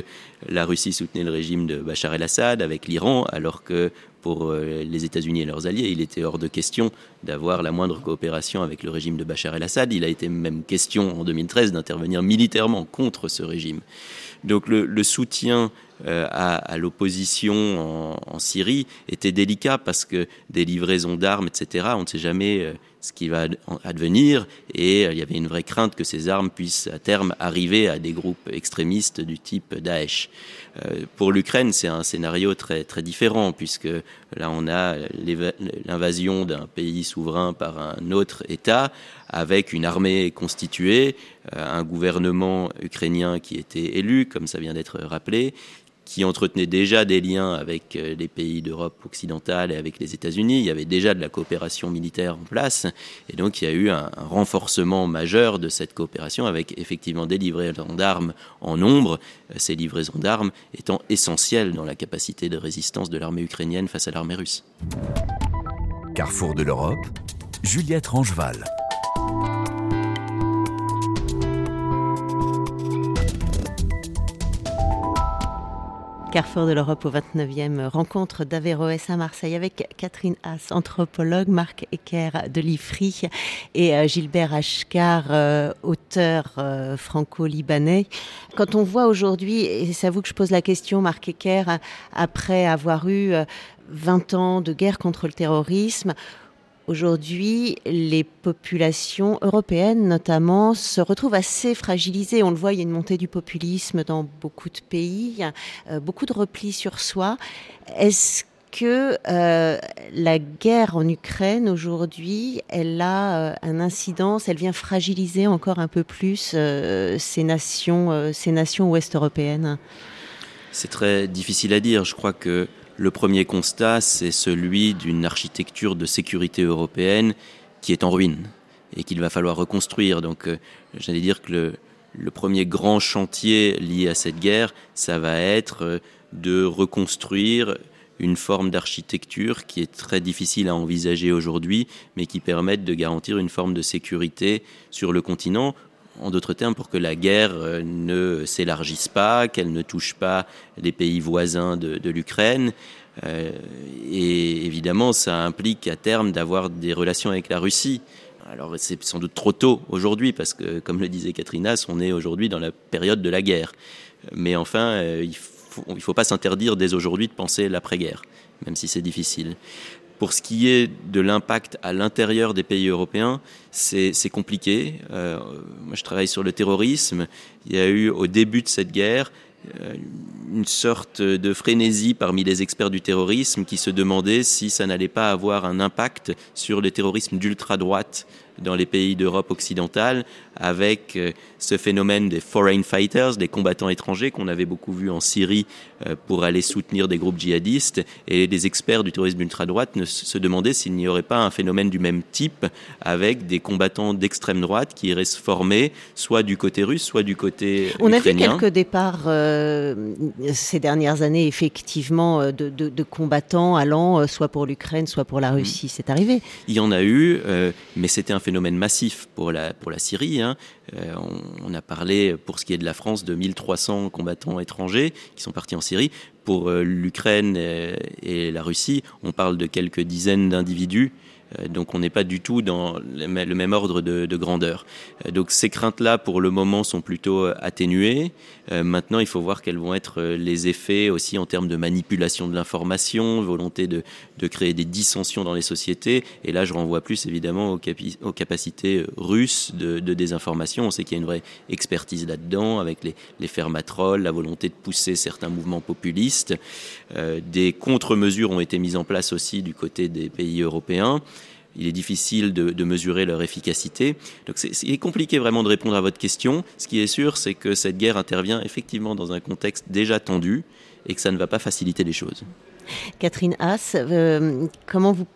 la Russie soutenait le régime de Bachar el-Assad avec l'Iran, alors que pour les États-Unis et leurs alliés. Il était hors de question d'avoir la moindre coopération avec le régime de Bachar el-Assad. Il a été même question en 2013 d'intervenir militairement contre ce régime. Donc le, soutien euh, à, l'opposition en, Syrie était délicat parce que des livraisons d'armes, etc., on ne sait jamais euh, ce qui va advenir et euh, il y avait une vraie crainte que ces armes puissent à terme arriver à des groupes extrémistes du type Daesh. pour l'Ukraine, c'est un scénario très, très différent puisque là on a l'invasion d'un pays souverain par un autre État avec une armée constituée, un gouvernement ukrainien qui était élu, comme ça vient d'être rappelé, qui entretenait déjà des liens avec euh, les pays d'Europe occidentale et avec les États-Unis. Il y avait déjà de la coopération militaire en place. Et donc, il y a eu un, renforcement majeur de cette coopération avec effectivement des livraisons d'armes en nombre, euh, ces livraisons d'armes étant essentielles dans la capacité de résistance de l'armée ukrainienne face à l'armée russe. Carrefour de l'Europe, Juliette Rangeval. Carrefour de l'Europe au 29e rencontre d'Averroès à Marseille avec Catherine Haas, anthropologue, Marc Ecker de l'IFRI et euh, Gilbert Ashkar, euh, auteur euh, franco-libanais. Quand on voit aujourd'hui, et c'est à vous que je pose la question, Marc Ecker, après avoir eu 20 ans de guerre contre le terrorisme, Aujourd'hui, les populations européennes, notamment, se retrouvent assez fragilisées. On le voit, il y a une montée du populisme dans beaucoup de pays, euh, beaucoup de repli sur soi. Est-ce que euh, la guerre en Ukraine aujourd'hui, elle a euh, un incidence, elle vient fragiliser encore un peu plus ces nations, ces nations ouest européennes C'est très difficile à dire. Je crois que le premier constat, c'est celui d'une architecture de sécurité européenne qui est en ruine et qu'il va falloir reconstruire. Donc, euh, j'allais dire que le, premier grand chantier lié à cette guerre, ça va être euh, de reconstruire une forme d'architecture qui est très difficile à envisager aujourd'hui, mais qui permette de garantir une forme de sécurité sur le continent en d'autres termes, pour que la guerre euh, ne s'élargisse pas, qu'elle ne touche pas les pays voisins de, l'Ukraine. Euh, et évidemment, ça implique à terme d'avoir des relations avec la Russie. Alors c'est sans doute trop tôt aujourd'hui, parce que, comme le disait Katrinas, on est aujourd'hui dans la période de la guerre. Mais enfin, euh, il ne faut, faut pas s'interdire dès aujourd'hui de penser l'après-guerre, même si c'est difficile. Pour ce qui est de l'impact à l'intérieur des pays européens, c'est compliqué. Euh, moi, je travaille sur le terrorisme. Il y a eu au début de cette guerre euh, une sorte de frénésie parmi les experts du terrorisme qui se demandaient si ça n'allait pas avoir un impact sur le terrorisme d'ultra-droite dans les pays d'Europe occidentale, avec euh, ce phénomène des foreign fighters, des combattants étrangers qu'on avait beaucoup vu en Syrie euh, pour aller soutenir des groupes djihadistes. Et des experts du terrorisme ultra-droite se demandaient s'il n'y aurait pas un phénomène du même type avec des combattants d'extrême droite qui iraient se former soit du côté russe, soit du côté On a vu quelques départs euh, ces dernières années, effectivement, de, de combattants allant soit pour l'Ukraine, soit pour la Russie. Mm. C'est arrivé. Il y en a eu, mais c'était un phénomène massif pour la, pour la Syrie. Hein. Euh, on, a parlé, pour ce qui est de la France, de 1300 combattants étrangers qui sont partis en Syrie. Pour euh, l'Ukraine euh, et la Russie, on parle de quelques dizaines d'individus donc on n'est pas du tout dans le même ordre de, grandeur. Donc ces craintes-là, pour le moment, sont plutôt euh, maintenant, il faut voir quels vont être les effets aussi en termes de manipulation de l'information, volonté de, créer des dissensions dans les sociétés. Et là, je renvoie plus évidemment aux, capacités russes de, désinformation. On sait qu'il y a une vraie expertise là-dedans, avec les, les fermatrolles, la volonté de pousser certains mouvements populistes. des contre-mesures ont été mises en place aussi du côté des pays européens il est difficile de, mesurer leur efficacité. Donc c'est compliqué vraiment de répondre à votre question. Ce qui est sûr, c'est que cette guerre intervient effectivement dans un contexte déjà tendu et que ça ne va pas faciliter les choses. Catherine Haas, euh, comment vous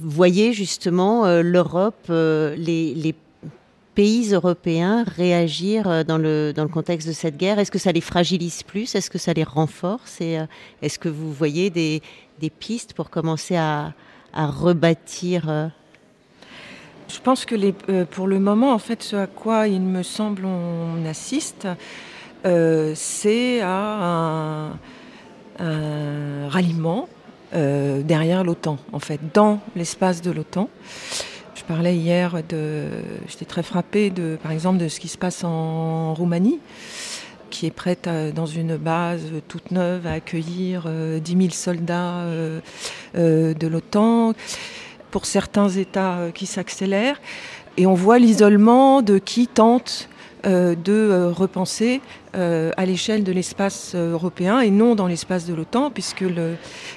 voyez justement euh, l'Europe, euh, les, pays européens réagir dans le, dans le contexte de cette guerre? Est-ce que ça les fragilise plus? Est-ce que ça les renforce? Est-ce que vous voyez des pistes pour commencer à, à rebâtir euh Je pense que les, euh, pour le moment, en fait, ce à quoi il me semble on assiste, euh, c'est à un, ralliement derrière l'OTAN, en fait, dans l'espace de l'OTAN. Je parlais hier de, j'étais très frappée de, par exemple, de ce qui se passe en Roumanie qui est prête dans une base toute neuve à accueillir 10 000 soldats de l'OTAN, pour certains États qui s'accélèrent. Et on voit l'isolement de qui tente euh, de euh, repenser euh, à l'échelle de l'espace européen et non dans l'espace de l'OTAN, puisque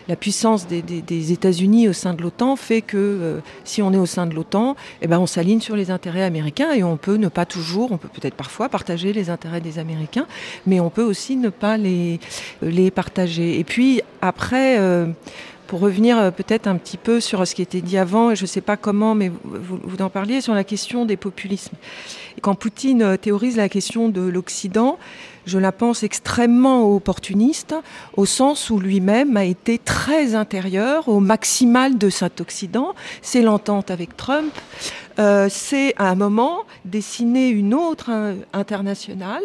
la puissance des, États-Unis au sein de l'OTAN fait que si on est au sein de l'OTAN, eh ben, on s'aligne sur les intérêts américains et on peut ne pas toujours, on peut peut-être parfois partager les intérêts des Américains, mais on peut aussi ne pas les, les partager. Et puis après, pour revenir euh, peut-être un petit peu sur ce qui était dit avant, et je ne sais pas comment, mais vous, vous, en parliez, sur la question des populismes. quand Poutine euh, théorise la question de l'Occident, je la pense extrêmement opportuniste, au sens où lui-même a été très intérieur au maximal de cet Occident. C'est l'entente avec Trump, euh, c'est à un moment dessiner une autre internationale,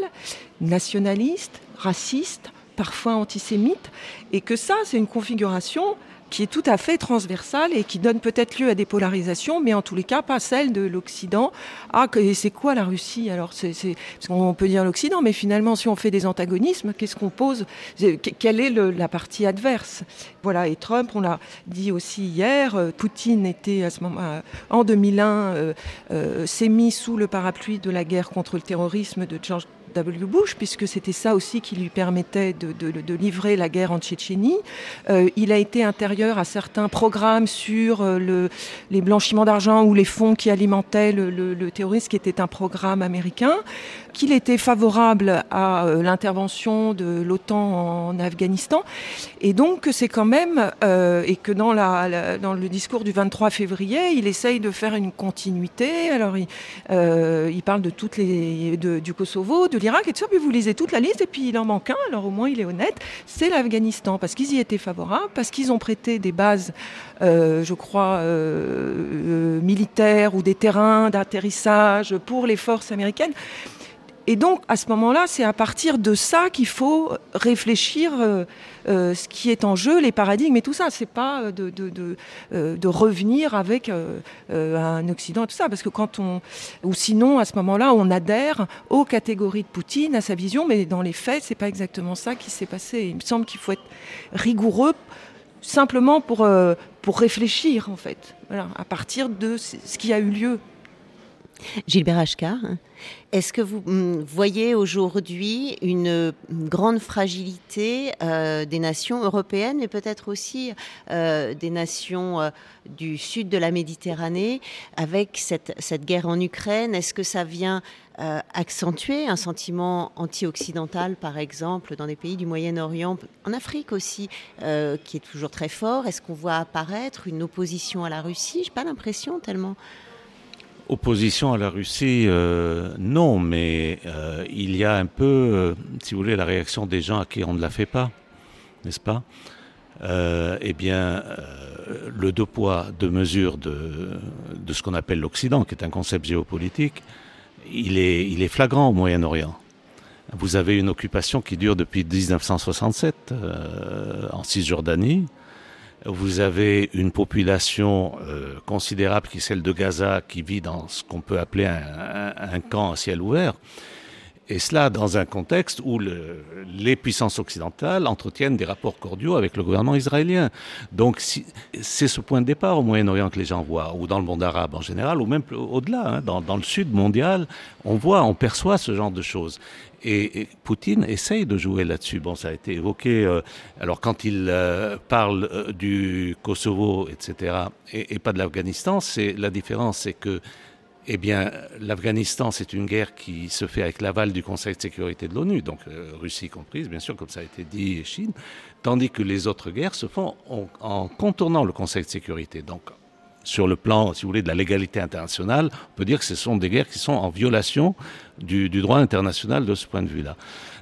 nationaliste, raciste, parfois antisémite, et que ça, c'est une configuration qui est tout à fait transversale et qui donne peut-être lieu à des polarisations, mais en tous les cas pas celle de l'Occident. Ah, c'est quoi la Russie Alors, c'est, qu'on peut dire l'Occident, mais finalement, si on fait des antagonismes, qu'est-ce qu'on pose? Quelle est la partie adverse? Voilà. Et Trump, on l'a dit aussi hier, euh, Poutine était à ce moment, euh, en 2001, euh, s'est mis sous le parapluie de la guerre contre le terrorisme de George W. Bush, puisque c'était ça aussi qui lui permettait de, livrer la guerre en Tchétchénie. Euh, il a été intérieur à certains programmes sur euh, le, les blanchiments d'argent ou les fonds qui alimentaient le, le, terrorisme, qui était un programme américain qu'il était favorable à euh, l'intervention de l'OTAN en Afghanistan. Et donc, c'est quand même, et que dans, le discours du 23 février, il essaye de faire une continuité. Alors, il, il parle de toutes les, du Kosovo, de l'Irak et tout puis vous lisez toute la liste et puis il en manque un, alors au moins il est honnête, c'est l'Afghanistan, parce qu'ils y étaient favorables, parce qu'ils ont prêté des bases, euh, je crois, euh, euh, militaires ou des terrains d'atterrissage pour les forces américaines. Et donc, à ce moment-là, c'est à partir de ça qu'il faut réfléchir euh, euh, ce qui est en jeu, les paradigmes et tout ça. C'est pas euh, de, revenir avec un Occident et tout ça, parce que quand on, ou sinon, à ce moment-là, on adhère aux catégories de Poutine, à sa vision, mais dans les faits, c'est pas exactement ça qui s'est passé. Il me semble qu'il faut être rigoureux simplement pour, réfléchir, en fait, à partir de ce qui a eu lieu. Gilbert Achcar, est-ce que vous hum, voyez aujourd'hui une grande fragilité euh, des nations européennes et peut-être aussi euh, des nations euh, du sud de la Méditerranée avec cette, cette guerre en Ukraine? Est-ce que ça vient accentuer un sentiment anti-occidental, par exemple, dans des pays du Moyen-Orient, en Afrique aussi, qui est toujours très fort? Est-ce qu'on voit apparaître une opposition à la Russie? Je n'ai pas l'impression tellement. Opposition à la Russie, euh, non, mais euh, il y a un peu, euh, si vous voulez, la réaction des gens à qui on ne la fait pas, n'est-ce pas? Eh bien, le deux poids, deux mesures de, ce qu'on appelle l'Occident, qui est un concept géopolitique, il est, il est flagrant au Moyen-Orient. Vous avez une occupation qui dure depuis 1967 en Cisjordanie. Vous avez une population euh, considérable qui est celle de Gaza, qui vit dans ce qu'on peut appeler un, un, camp à ciel ouvert. Et cela dans un contexte où le, les puissances occidentales entretiennent des rapports cordiaux avec le gouvernement israélien. Donc c'est ce point de départ au Moyen-Orient que les gens voient, ou dans le monde arabe en général, ou même au-delà, hein, dans, dans, le sud mondial, on voit, on perçoit ce genre de choses. Et, Poutine essaye de jouer là-dessus. Bon, ça a été évoqué. Euh, alors, quand il euh, parle euh, du Kosovo, etc., et, et pas de l'Afghanistan, c'est la différence, c'est que, eh bien, l'Afghanistan, c'est une guerre qui se fait avec l'aval du Conseil de sécurité de l'ONU, donc Russie comprise, bien sûr, comme ça a été dit, et Chine, tandis que les autres guerres se font en, contournant le Conseil de sécurité. Donc, sur le plan, si vous voulez, de la légalité internationale, on peut dire que ce sont des guerres qui sont en violation du, droit international de ce point de vue-là.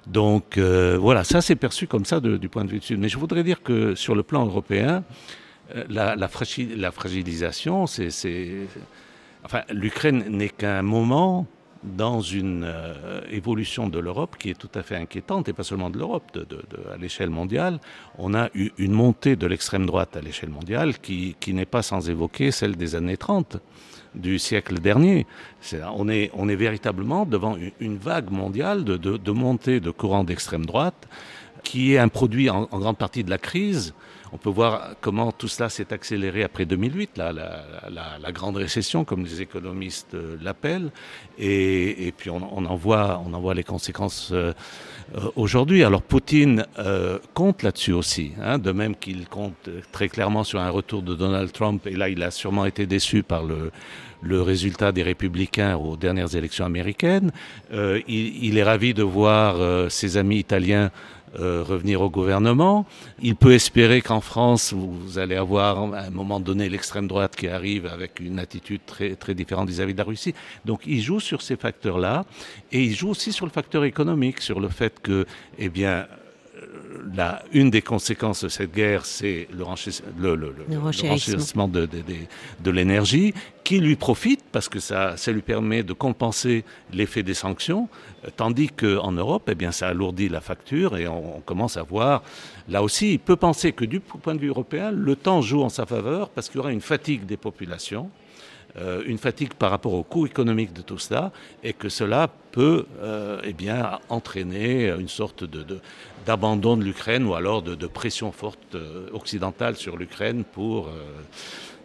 Donc euh, voilà, ça c'est perçu comme ça du point de vue du Sud. Mais je voudrais dire que sur le plan européen, euh, la fragilisation, c'est... Enfin, l'Ukraine n'est qu'un moment dans une euh, évolution de l'Europe qui est tout à fait inquiétante, et pas seulement de l'Europe, à l'échelle mondiale. On a eu une montée de l'extrême droite à l'échelle mondiale qui, n'est pas sans évoquer celle des années 30 du siècle dernier. On, est, véritablement devant une vague mondiale de, montée de courants d'extrême droite qui est un produit en grande partie de la crise. On peut voir comment tout cela s'est accéléré après 2008, là, la, grande récession, comme les économistes l'appellent, et, puis on, en voit, les conséquences euh, aujourd'hui. Alors Poutine euh, compte là-dessus aussi, hein, de même qu'il compte très clairement sur un retour de Donald Trump, et là il a sûrement été déçu par le, résultat des républicains aux dernières élections américaines. Euh, il, est ravi de voir euh, ses amis italiens euh, revenir au gouvernement. Il peut espérer qu'en France, vous allez avoir à un moment donné l'extrême droite qui arrive avec une attitude très, très différente vis-à-vis -vis de la Russie. Donc il joue sur ces facteurs-là et il joue aussi sur le facteur économique, sur le fait que, eh bien, la, une des conséquences de cette guerre, c'est le, le, le, le renchérissement. de, de, de, de l'énergie, qui lui profite parce que ça, ça lui permet de compenser l'effet des sanctions, tandis qu'en Europe, eh bien, ça alourdit la facture et on, on, commence à voir, là aussi, il peut penser que du point de vue européen, le temps joue en sa faveur parce qu'il y aura une fatigue des populations euh, une fatigue par rapport au coût économique de tout cela et que cela peut euh, eh bien, entraîner une sorte de, de, d'abandon de l'Ukraine ou alors de, de pression forte euh, occidentale sur l'Ukraine pour, euh,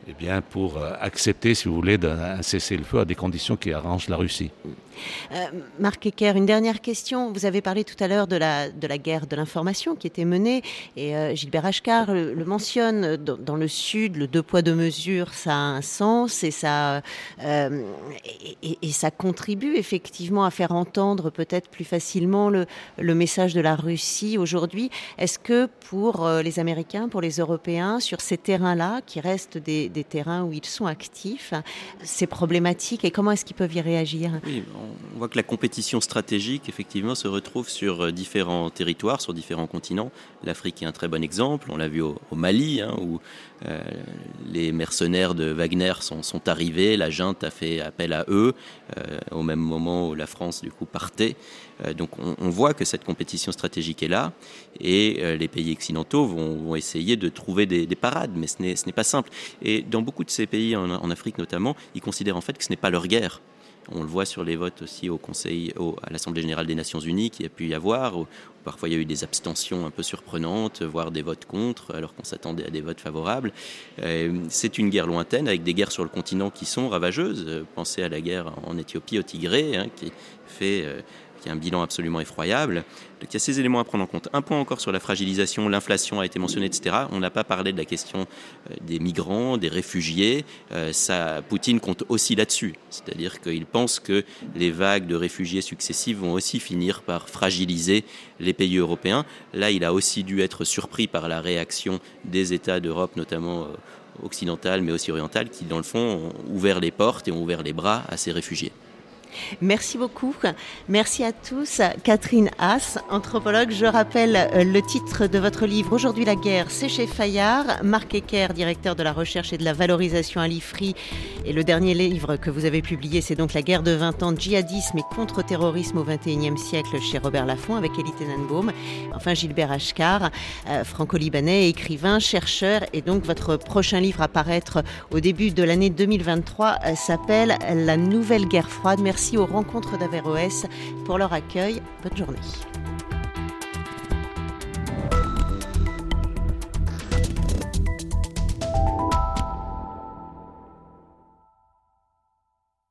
eh bien, pour euh, accepter, si vous voulez, un cessez-le-feu à des conditions qui arrangent la Russie. Euh, Marc Ecker, une dernière question. Vous avez parlé tout à l'heure de la, de la guerre de l'information qui était menée et euh, Gilbert Achcar le, mentionne dans, le Sud, le deux poids deux mesures, ça a un sens et ça, euh, et, ça contribue effectivement à faire entendre peut-être plus facilement le, le message de la Russie aujourd'hui. Est-ce que pour les Américains, pour les Européens, sur ces terrains-là, qui restent des, terrains où ils sont actifs, c'est problématique et comment est-ce qu'ils peuvent y réagir? On voit que la compétition stratégique, effectivement, se retrouve sur euh, différents territoires, sur différents continents. L'Afrique est un très bon exemple. On l'a vu au, Mali, hein, où euh, les mercenaires de Wagner sont, sont, arrivés. La junte a fait appel à eux euh, au même moment où la France, du coup, partait. Donc, on, voit que cette compétition stratégique est là, et les pays occidentaux vont, essayer de trouver des, des parades, mais ce n'est pas simple. Et dans beaucoup de ces pays, en Afrique notamment, ils considèrent en fait que ce n'est pas leur guerre on le voit sur les votes aussi au Conseil, à l'Assemblée générale des Nations Unies, qui a pu y avoir. Parfois, il y a eu des abstentions un peu surprenantes, voire des votes contre, alors qu'on s'attendait à des votes favorables. Euh, c'est une guerre lointaine, avec des guerres sur le continent qui sont ravageuses. Pensez à la guerre en Éthiopie, au Tigré, hein, qui fait euh, qui a un bilan absolument effroyable. Donc il y a ces éléments à prendre en compte. Un point encore sur la fragilisation, l'inflation a été mentionné, etc. On n'a pas parlé de la question euh, des migrants, des réfugiés. Euh, Poutine compte aussi là-dessus. C'est-à-dire qu'il pense que les vagues de réfugiés successives vont aussi finir par fragiliser les pays européens. Là, il a aussi dû être surpris par la réaction des États d'Europe, notamment euh, occidentales, mais aussi orientales, qui, dans le fond, ont ouvert les portes et ont ouvert les bras à ces réfugiés. Merci beaucoup. Merci à tous. Catherine Haas, anthropologue. Je rappelle euh, le titre de votre livre Aujourd'hui la guerre, c'est chez Fayard. Marc Ecker, directeur de la recherche et de la valorisation à l'IFRI. Et le dernier livre que vous avez publié, c'est donc La guerre de 20 ans, djihadisme et contre-terrorisme au XXIe siècle chez Robert Laffont avec Elie Tenenbaum. Enfin, Gilbert Ashkar, euh, franco-libanais, écrivain, chercheur. Et donc, votre prochain livre à paraître au début de l'année 2023 euh, s'appelle La nouvelle guerre froide. Merci Aux rencontres d'Averroès pour leur accueil. Bonne journée.